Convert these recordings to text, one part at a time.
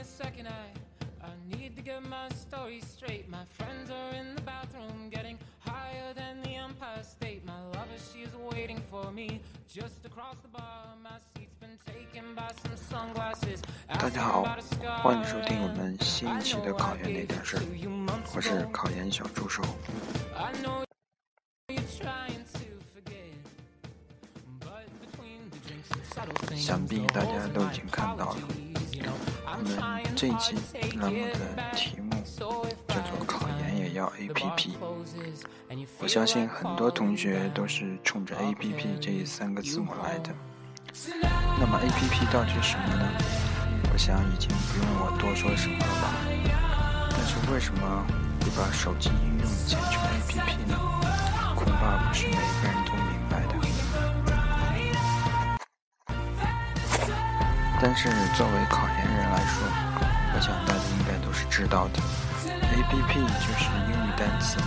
a second, I, I need to get my story straight. My friends are in the bathroom getting higher than the Empire State. My lover, she's waiting for me just across the bar. My seat's been taken by some sunglasses. 大家好，欢迎收听我们新一期的考研那点事儿，我是考研小助手。 这一期栏目的题目叫做“考研也要 APP”。我相信很多同学都是冲着 APP 这三个字母来的。那么 APP 到底是什么呢？我想已经不用我多说什么了吧。但是为什么会把手机应用简称 APP 呢？恐怕不是每个人都明白的。但是作为考研人来说，我想大家应该都是知道的，APP 就是英语单词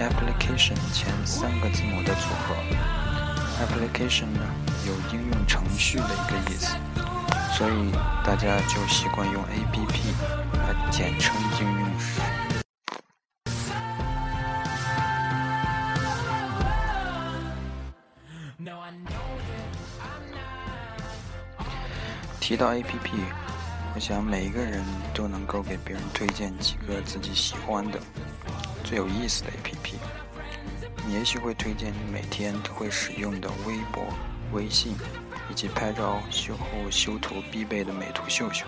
application 前三个字母的组合。application 呢有应用程序的一个意思，所以大家就习惯用 APP 来简称应用。提到 APP，我想每一个人都能够给别人推荐几个自己喜欢的、最有意思的 APP。你也许会推荐你每天都会使用的微博、微信，以及拍照修后修图必备的美图秀秀，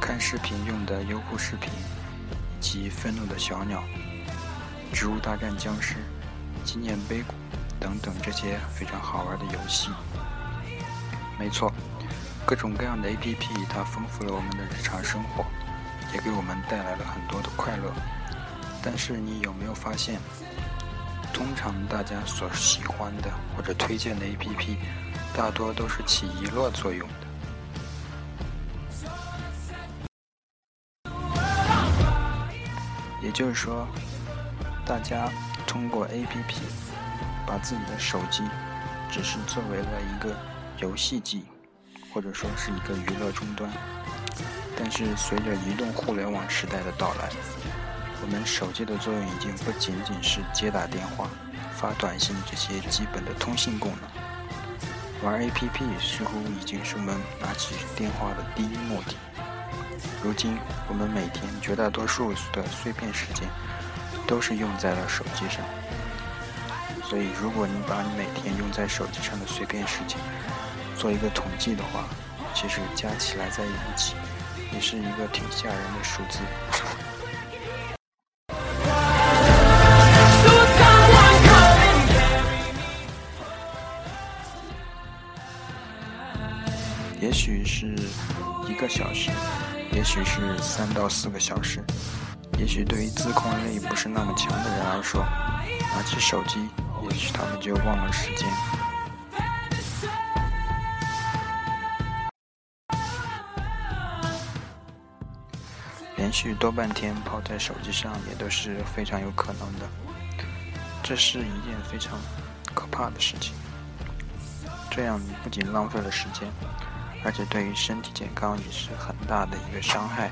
看视频用的优酷视频，以及愤怒的小鸟、植物大战僵尸、纪念碑谷等等这些非常好玩的游戏。没错。各种各样的 APP，它丰富了我们的日常生活，也给我们带来了很多的快乐。但是你有没有发现，通常大家所喜欢的或者推荐的 APP，大多都是起娱乐作用的。也就是说，大家通过 APP 把自己的手机只是作为了一个游戏机。或者说是一个娱乐终端，但是随着移动互联网时代的到来，我们手机的作用已经不仅仅是接打电话、发短信这些基本的通信功能，玩 APP 似乎已经是我们拿起电话的第一目的。如今，我们每天绝大多数的碎片时间都是用在了手机上，所以如果你把你每天用在手机上的碎片时间，做一个统计的话，其实加起来在一起，也是一个挺吓人的数字。也许是一个小时，也许是三到四个小时，也许对于自控力不是那么强的人来说，拿起手机，也许他们就忘了时间。连续多半天泡在手机上也都是非常有可能的，这是一件非常可怕的事情。这样不仅浪费了时间，而且对于身体健康也是很大的一个伤害。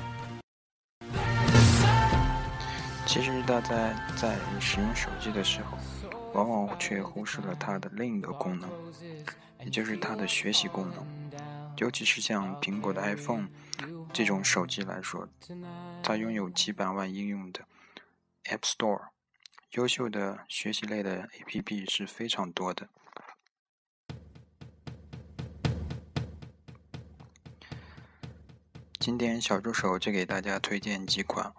其实大家在使用手机的时候，往往却忽视了它的另一个功能，也就是它的学习功能。尤其是像苹果的 iPhone 这种手机来说，它拥有几百万应用的 App Store，优秀的学习类的 APP 是非常多的。今天小助手就给大家推荐几款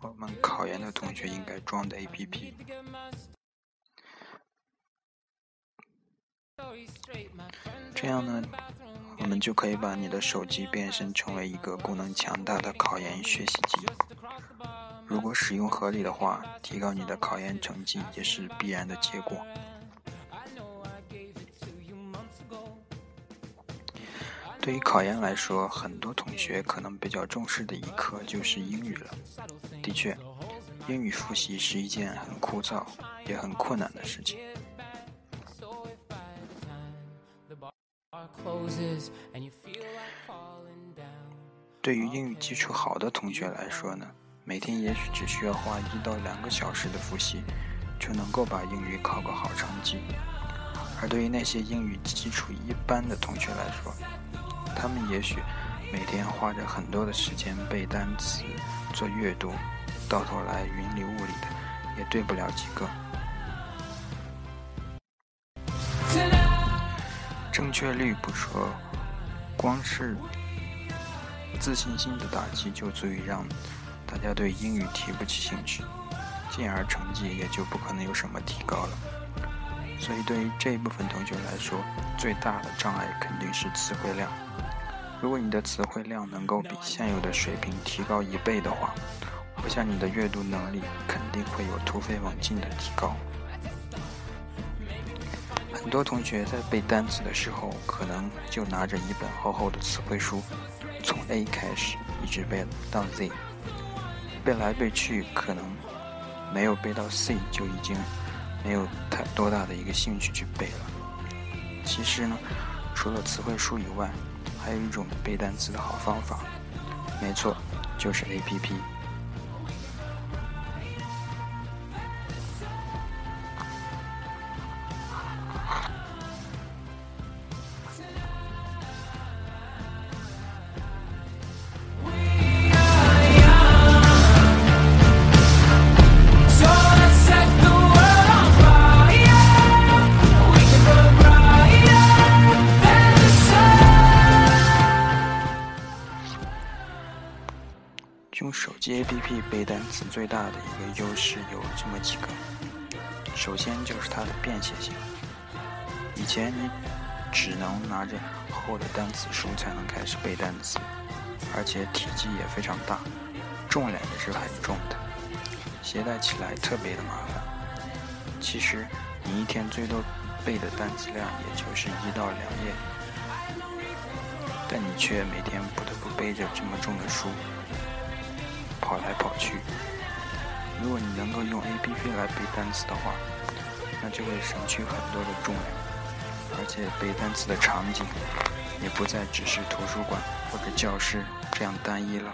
我们考研的同学应该装的 APP。这样呢，我们就可以把你的手机变身成为一个功能强大的考研学习机。如果使用合理的话，提高你的考研成绩也是必然的结果。对于考研来说，很多同学可能比较重视的一科就是英语了。的确，英语复习是一件很枯燥也很困难的事情。对于英语基础好的同学来说呢，每天也许只需要花一到两个小时的复习，就能够把英语考个好成绩。而对于那些英语基础一般的同学来说，他们也许每天花着很多的时间背单词、做阅读，到头来云里雾里的，也对不了几个。正确率不说，光是自信心的打击就足以让大家对英语提不起兴趣，进而成绩也就不可能有什么提高了。所以，对于这一部分同学来说，最大的障碍肯定是词汇量。如果你的词汇量能够比现有的水平提高一倍的话，我想你的阅读能力肯定会有突飞猛进的提高。很多同学在背单词的时候，可能就拿着一本厚厚的词汇书，从 A 开始一直背到 Z，背来背去，可能没有背到 C 就已经没有太多大的一个兴趣去背了。其实呢，除了词汇书以外，还有一种背单词的好方法，没错，就是 APP。G A P P 背单词最大的一个优势有这么几个，首先就是它的便携性。以前你只能拿着厚的单词书才能开始背单词，而且体积也非常大，重量也是很重的，携带起来特别的麻烦。其实你一天最多背的单词量也就是一到两页，但你却每天不得不背着这么重的书。跑来跑去。如果你能够用 APP 来背单词的话，那就会省去很多的重量，而且背单词的场景也不再只是图书馆或者教室这样单一了。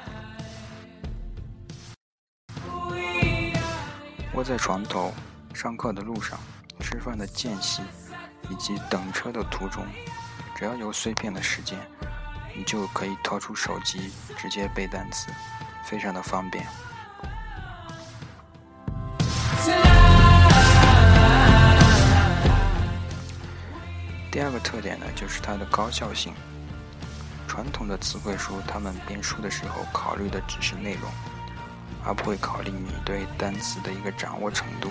窝在床头、上课的路上、吃饭的间隙以及等车的途中，只要有碎片的时间，你就可以掏出手机直接背单词。非常的方便。第二个特点呢，就是它的高效性。传统的词汇书，他们编书的时候考虑的只是内容，而不会考虑你对单词的一个掌握程度。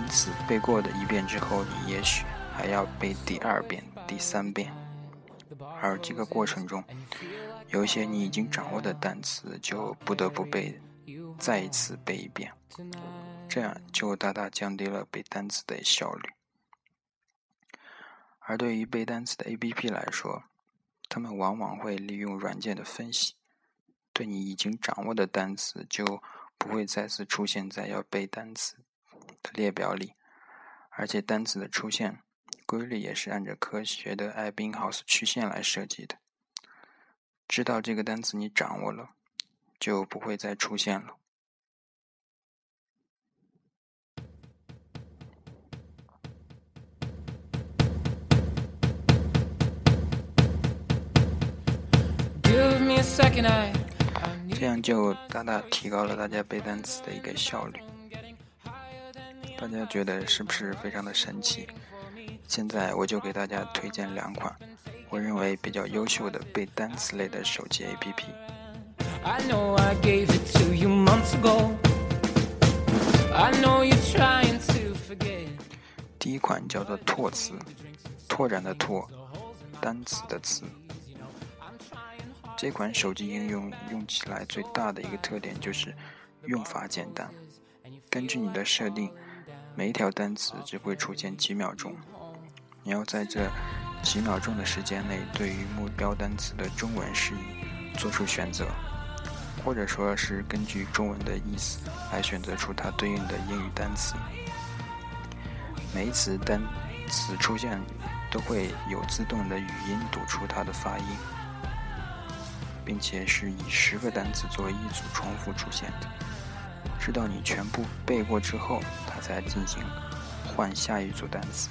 因此，背过的一遍之后，你也许还要背第二遍、第三遍，而这个过程中。有一些你已经掌握的单词，就不得不背，再一次背一遍，这样就大大降低了背单词的效率。而对于背单词的 APP 来说，他们往往会利用软件的分析，对你已经掌握的单词就不会再次出现在要背单词的列表里，而且单词的出现规律也是按照科学的艾宾浩斯曲线来设计的。知道这个单词你掌握了，就不会再出现了。这样就大大提高了大家背单词的一个效率。大家觉得是不是非常的神奇？现在我就给大家推荐两款。我认为比较优秀的背单词类的手机 APP。第一款叫做拓词，拓展的拓，单词的词。这款手机应用用起来最大的一个特点就是用法简单。根据你的设定，每一条单词只会出现几秒钟，你要在这。几秒钟的时间内，对于目标单词的中文释义做出选择，或者说是根据中文的意思来选择出它对应的英语单词。每一次单词出现，都会有自动的语音读出它的发音。并且是以十个单词作为一组重复出现的。直到你全部背过之后，它才进行换下一组单词。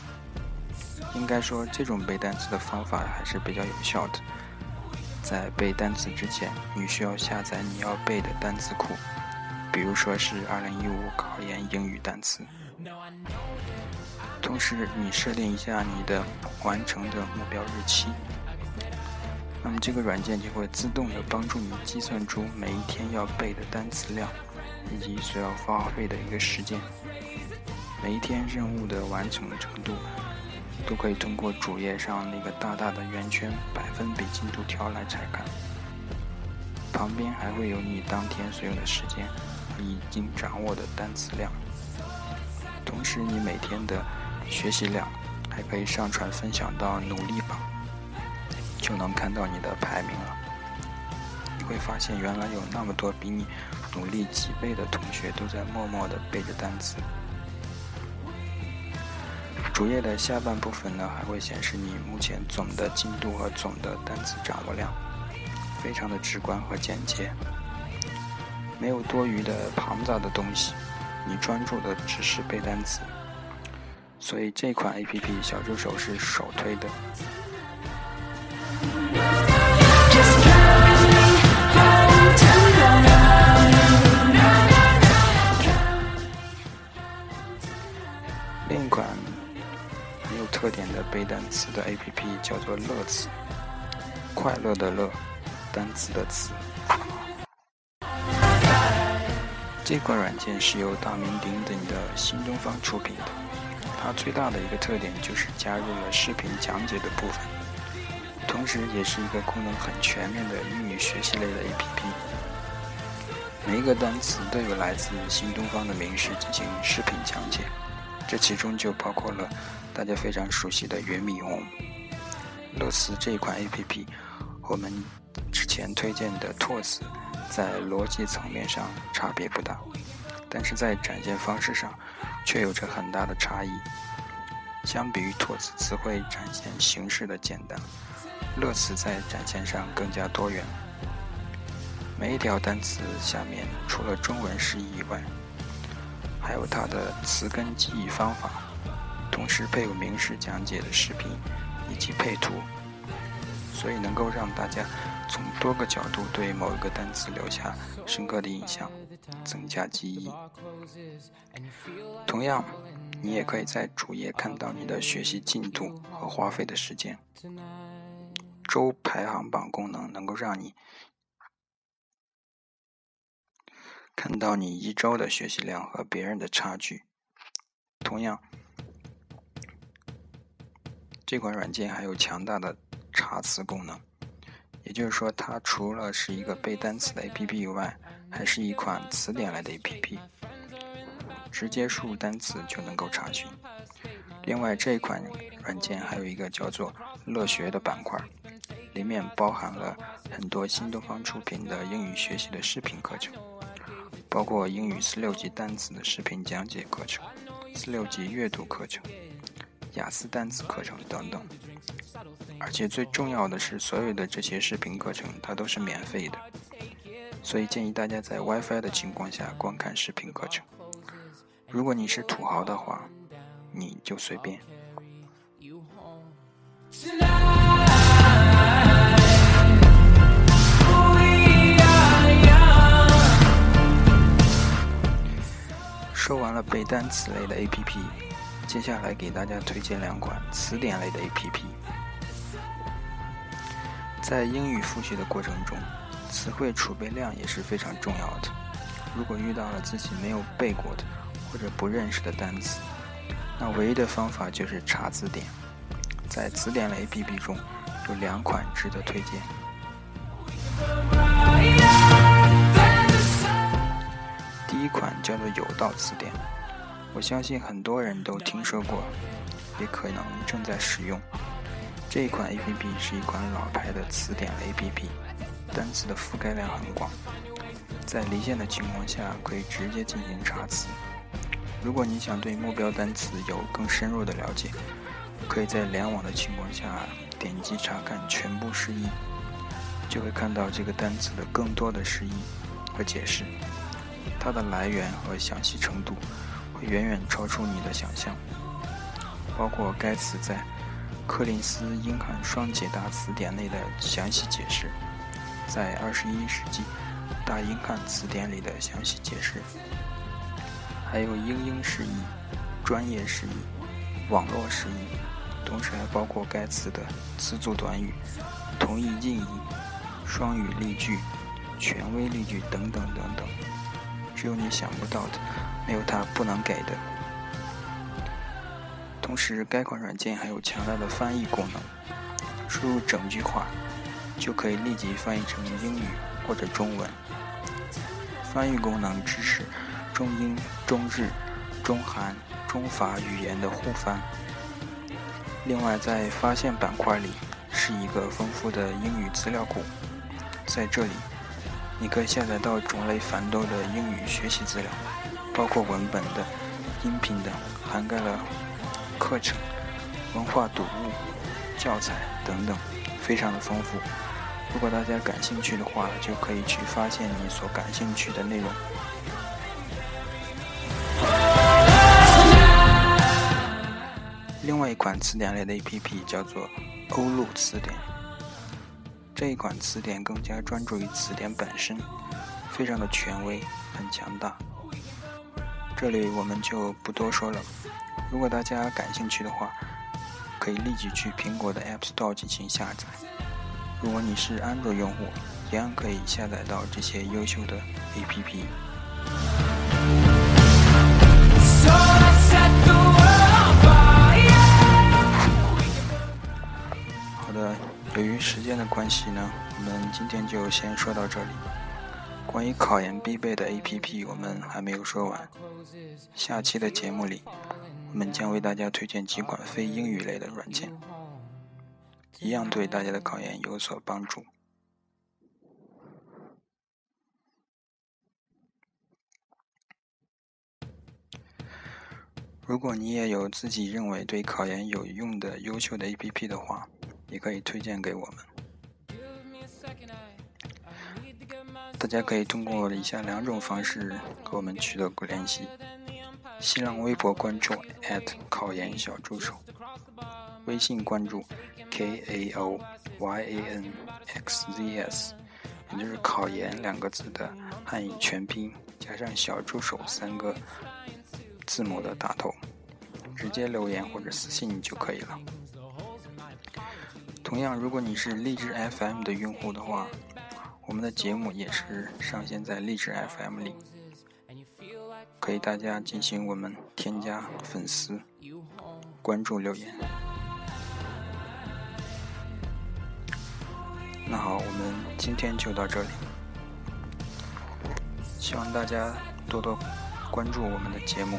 应该说，这种背单词的方法还是比较有效的。在背单词之前，你需要下载你要背的单词库，比如说是2015考研英语单词。同时，你设定一下你的完成的目标日期，那么这个软件就会自动的帮助你计算出每一天要背的单词量，以及所要花费的一个时间。每一天任务的完成程度。都可以通过主页上那个大大的圆圈百分比进度条来查看，旁边还会有你当天所有的时间和已经掌握的单词量，同时你每天的学习量还可以上传分享到努力榜，就能看到你的排名了。你会发现原来有那么多比你努力几倍的同学都在默默地背着单词。主页的下半部分呢，还会显示你目前总的进度和总的单词掌握量，非常的直观和简洁，没有多余的庞杂的东西，你专注的只是背单词，所以这款 APP 小助手是首推的。特点的背单词的 APP 叫做乐词，快乐的乐，单词的词。这款软件是由大名鼎鼎的新东方出品的，它最大的一个特点就是加入了视频讲解的部分，同时也是一个功能很全面的英语学习类的 APP。每一个单词都有来自新东方的名师进行视频讲解，这其中就包括了。大家非常熟悉的袁米红、乐词这一款 APP，我们之前推荐的拓词，在逻辑层面上差别不大，但是在展现方式上却有着很大的差异。相比于拓词词汇展现形式的简单，乐词在展现上更加多元。每一条单词下面除了中文释义以外，还有它的词根记忆方法。同时配有名师讲解的视频以及配图，所以能够让大家从多个角度对某一个单词留下深刻的印象，增加记忆。同样，你也可以在主页看到你的学习进度和花费的时间。周排行榜功能能够让你看到你一周的学习量和别人的差距。同样。这款软件还有强大的查词功能，也就是说，它除了是一个背单词的 APP 以外，还是一款词典类的 APP，直接输入单词就能够查询。另外，这款软件还有一个叫做“乐学”的板块，里面包含了很多新东方出品的英语学习的视频课程，包括英语四六级单词的视频讲解课程、四六级阅读课程。雅思单词课程等等，而且最重要的是，所有的这些视频课程它都是免费的，所以建议大家在 WiFi 的情况下观看视频课程。如果你是土豪的话，你就随便。说完了背单词类的 APP。接下来给大家推荐两款词典类的 APP。在英语复习的过程中，词汇储备量也是非常重要的。如果遇到了自己没有背过的或者不认识的单词，那唯一的方法就是查字典。在词典类 APP 中，有两款值得推荐。一款叫做有道词典。我相信很多人都听说过，也可能正在使用。这一款 APP 是一款老牌的词典 APP，单词的覆盖量很广，在离线的情况下可以直接进行查词。如果你想对目标单词有更深入的了解，可以在联网的情况下点击查看全部释义，就会看到这个单词的更多的释义和解释，它的来源和详细程度会远远超出你的想象。包括该词在柯林斯英汉双解答词典内的详细解释，在二十一世纪大英汉词典里的详细解释，还有英英释义、专业释义、网络释义，同时还包括该词的词组短语、同义近义。双语例句、权威例句等等等等，只有你想不到的，没有它不能给的。同时，该款软件还有强大的翻译功能，输入整句话就可以立即翻译成英语或者中文。翻译功能支持中英、中日、中韩、中法语言的互翻。另外，在发现板块里是一个丰富的英语资料库。在这里，你可以下载到种类繁多的英语学习资料，包括文本的、音频的，涵盖了课程、文化读物、教材等等，非常的丰富。如果大家感兴趣的话，就可以去发现你所感兴趣的内容。另外一款词典类的 APP 叫做欧陆词典。这一款词典更加专注于词典本身，非常的权威，很强大。这里我们就不多说了。如果大家感兴趣的话，可以立即去苹果的 App Store 进行下载。如果你是安卓用户，一样可以下载到这些优秀的 APP。由于时间的关系呢，我们今天就先说到这里。关于考研必备的 APP，我们还没有说完。下期的节目里，我们将为大家推荐几款非英语类的软件，一样对大家的考研有所帮助。如果你也有自己认为对考研有用的优秀的 APP 的话，也可以推荐给我们。大家可以通过以下两种方式和我们取得联系：新浪微博关注考研小助手，微信关注 k a o y a n x z s，也就是“考研”两个字的汉语全拼加上“小助手”三个字母的打头，直接留言或者私信就可以了。同样，如果你是荔枝 FM 的用户的话，我们的节目也是上线在荔枝 FM 里，可以大家进行我们添加粉丝、关注、留言。那好，我们今天就到这里，希望大家多多关注我们的节目，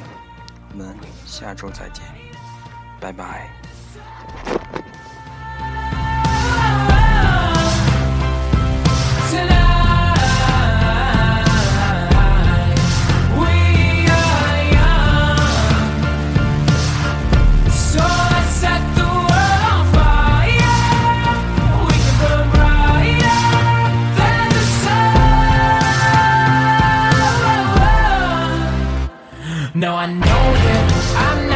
我们下周再见，拜拜。No, I know that I'm not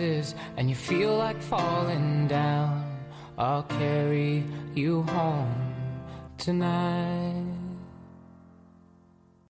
closes and you feel like falling down, I'll carry you home tonight.